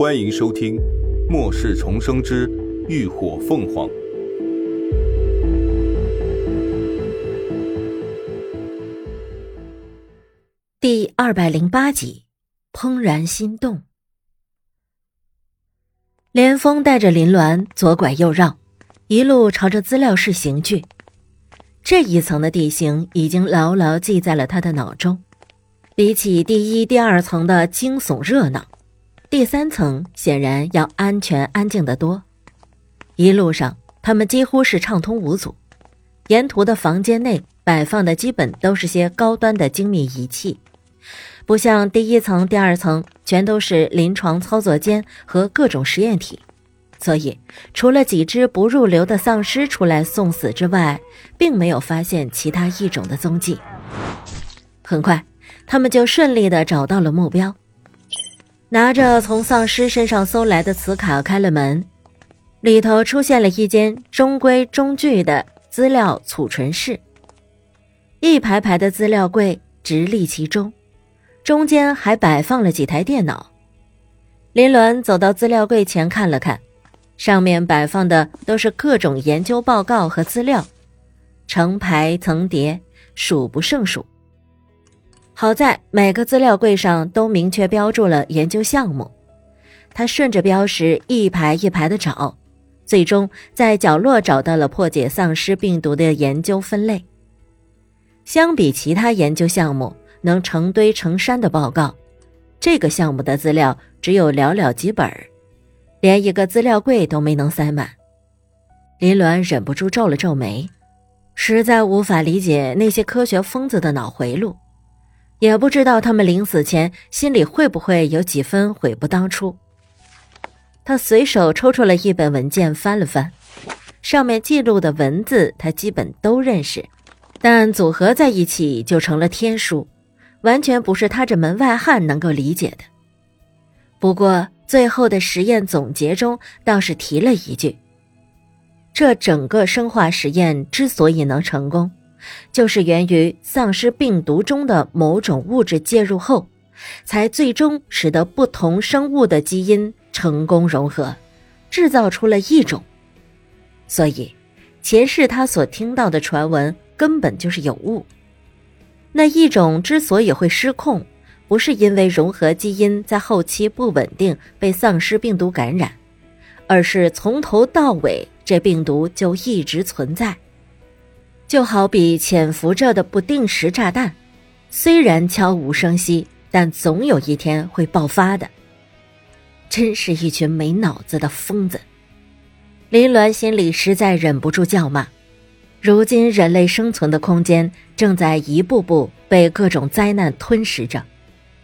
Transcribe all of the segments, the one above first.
欢迎收听《末世重生之浴火凤凰》第二百零八集《怦然心动》。连峰带着林鸾左拐右绕，一路朝着资料室行去。这一层的地形已经牢牢记在了他的脑中。比起第一、第二层的惊悚热闹，第三层显然要安全安静得多。一路上，他们几乎是畅通无阻。沿途的房间内摆放的基本都是些高端的精密仪器，不像第一层、第二层全都是临床操作间和各种实验体。所以，除了几只不入流的丧尸出来送死之外，并没有发现其他异种的踪迹。很快，他们就顺利的找到了目标，拿着从丧尸身上搜来的磁卡开了门，里头出现了一间中规中矩的资料储存室，一排排的资料柜直立其中，中间还摆放了几台电脑。林鸾走到资料柜前看了看。上面摆放的都是各种研究报告和资料，成排层叠，数不胜数。好在每个资料柜上都明确标注了研究项目，他顺着标识一排一排的找，最终在角落找到了破解丧尸病毒的研究分类。相比其他研究项目能成堆成山的报告，这个项目的资料只有寥寥几本。连一个资料柜都没能塞满，林鸾忍不住皱了皱眉，实在无法理解那些科学疯子的脑回路，也不知道他们临死前心里会不会有几分悔不当初。他随手抽出了一本文件，翻了翻，上面记录的文字他基本都认识，但组合在一起就成了天书，完全不是他这门外汉能够理解的。不过。最后的实验总结中倒是提了一句：“这整个生化实验之所以能成功，就是源于丧尸病毒中的某种物质介入后，才最终使得不同生物的基因成功融合，制造出了一种。所以，前世他所听到的传闻根本就是有误。那一种之所以会失控。”不是因为融合基因在后期不稳定被丧尸病毒感染，而是从头到尾这病毒就一直存在，就好比潜伏着的不定时炸弹，虽然悄无声息，但总有一天会爆发的。真是一群没脑子的疯子！林鸾心里实在忍不住叫骂。如今人类生存的空间正在一步步被各种灾难吞噬着。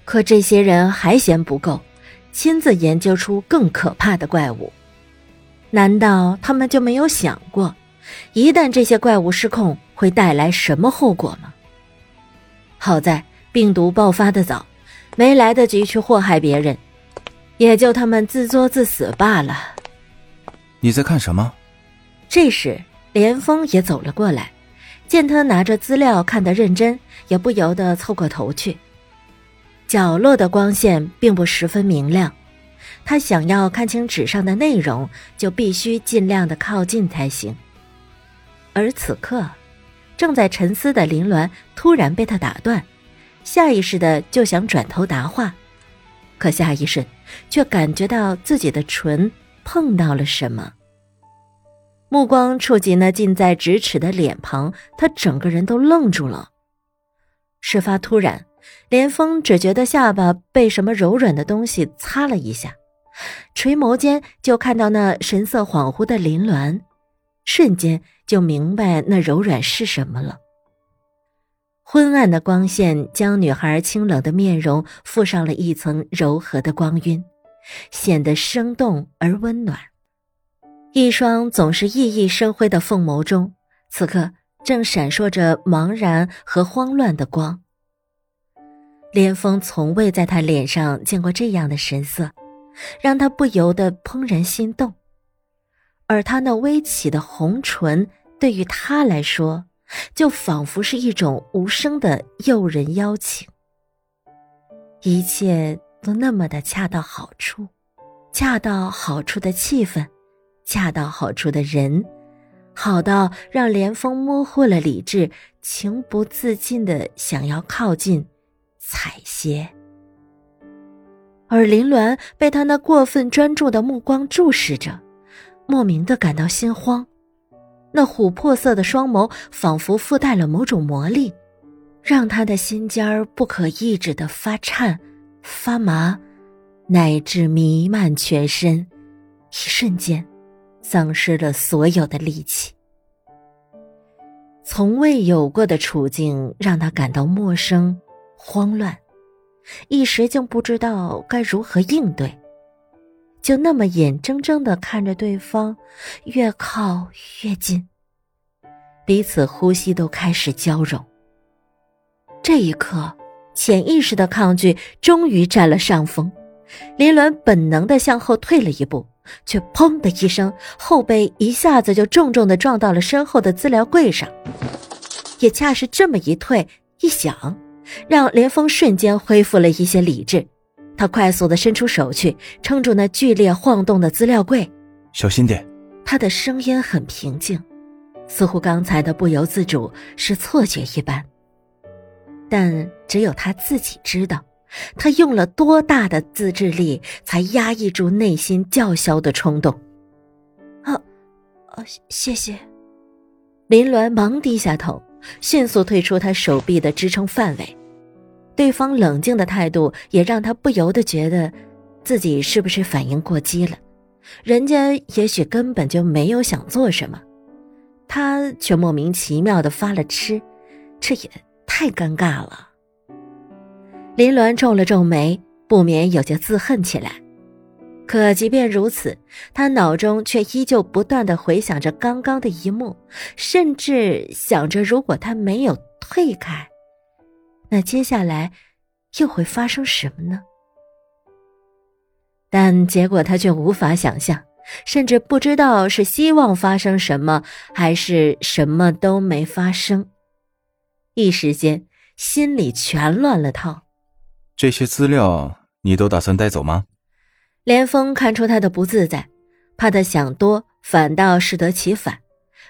可这些人还嫌不够，亲自研究出更可怕的怪物。难道他们就没有想过，一旦这些怪物失控，会带来什么后果吗？好在病毒爆发的早，没来得及去祸害别人，也就他们自作自死罢了。你在看什么？这时，连峰也走了过来，见他拿着资料看得认真，也不由得凑过头去。角落的光线并不十分明亮，他想要看清纸上的内容，就必须尽量的靠近才行。而此刻，正在沉思的林鸾突然被他打断，下意识的就想转头答话，可下一瞬，却感觉到自己的唇碰到了什么。目光触及那近在咫尺的脸庞，他整个人都愣住了。事发突然。连峰只觉得下巴被什么柔软的东西擦了一下，垂眸间就看到那神色恍惚的林鸾，瞬间就明白那柔软是什么了。昏暗的光线将女孩清冷的面容附上了一层柔和的光晕，显得生动而温暖。一双总是熠熠生辉的凤眸中，此刻正闪烁着茫然和慌乱的光。连峰从未在他脸上见过这样的神色，让他不由得怦然心动。而他那微起的红唇，对于他来说，就仿佛是一种无声的诱人邀请。一切都那么的恰到好处，恰到好处的气氛，恰到好处的人，好到让连峰模糊了理智，情不自禁的想要靠近、采撷。而林鸾被他那过分专注的目光注视着，莫名的感到心慌。那琥珀色的双眸仿佛附带了某种魔力，让他的心尖儿不可抑制的发颤、发麻，乃至弥漫全身，一瞬间，丧失了所有的力气。从未有过的处境让他感到陌生、慌乱。一时竟不知道该如何应对，就那么眼睁睁的看着对方越靠越近，彼此呼吸都开始交融。这一刻，潜意识的抗拒终于占了上风，林鸾本能的向后退了一步，却砰的一声，后背一下子就重重的撞到了身后的资料柜上，也恰是这么一退一响。让林峰瞬间恢复了一些理智，他快速的伸出手去撑住那剧烈晃动的资料柜，小心点。他的声音很平静，似乎刚才的不由自主是错觉一般。但只有他自己知道，他用了多大的自制力才压抑住内心叫嚣的冲动。啊，啊，谢谢。林鸾忙低下头。迅速退出他手臂的支撑范围，对方冷静的态度也让他不由得觉得，自己是不是反应过激了？人家也许根本就没有想做什么，他却莫名其妙的发了痴，这也太尴尬了。林鸾皱了皱眉，不免有些自恨起来。可即便如此，他脑中却依旧不断的回想着刚刚的一幕，甚至想着，如果他没有退开，那接下来又会发生什么呢？但结果他却无法想象，甚至不知道是希望发生什么，还是什么都没发生。一时间，心里全乱了套。这些资料你都打算带走吗？连峰看出他的不自在，怕他想多，反倒适得其反，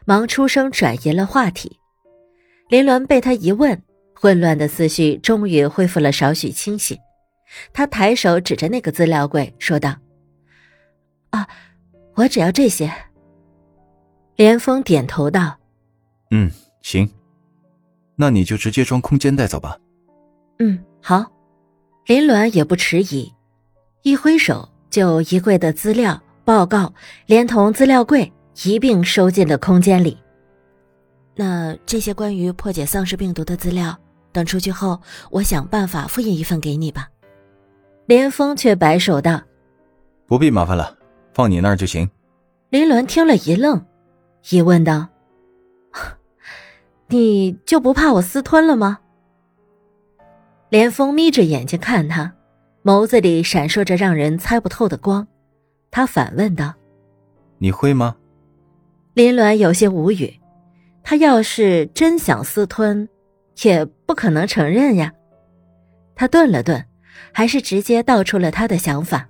忙出声转移了话题。林鸾被他一问，混乱的思绪终于恢复了少许清醒。他抬手指着那个资料柜，说道：“啊，我只要这些。”连峰点头道：“嗯，行，那你就直接装空间带走吧。”“嗯，好。”林鸾也不迟疑，一挥手。就一柜的资料报告，连同资料柜一并收进了空间里。那这些关于破解丧尸病毒的资料，等出去后，我想办法复印一份给你吧。连峰却摆手道：“不必麻烦了，放你那儿就行。”林鸾听了一愣，疑问道：“ 你就不怕我私吞了吗？”连峰眯着眼睛看他。眸子里闪烁着让人猜不透的光，他反问道：“你会吗？”林鸾有些无语。他要是真想私吞，也不可能承认呀。他顿了顿，还是直接道出了他的想法：“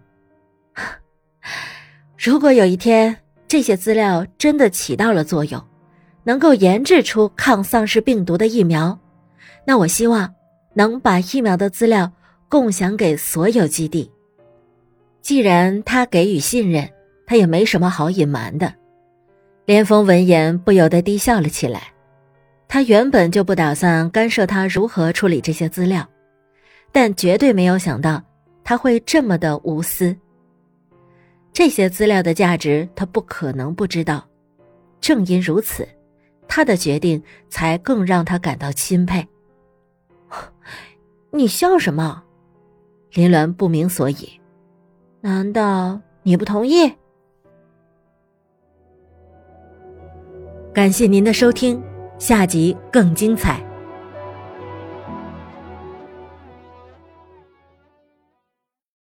如果有一天这些资料真的起到了作用，能够研制出抗丧尸病毒的疫苗，那我希望能把疫苗的资料。”共享给所有基地。既然他给予信任，他也没什么好隐瞒的。连峰闻言不由得低笑了起来。他原本就不打算干涉他如何处理这些资料，但绝对没有想到他会这么的无私。这些资料的价值，他不可能不知道。正因如此，他的决定才更让他感到钦佩。你笑什么？林鸾不明所以，难道你不同意？感谢您的收听，下集更精彩。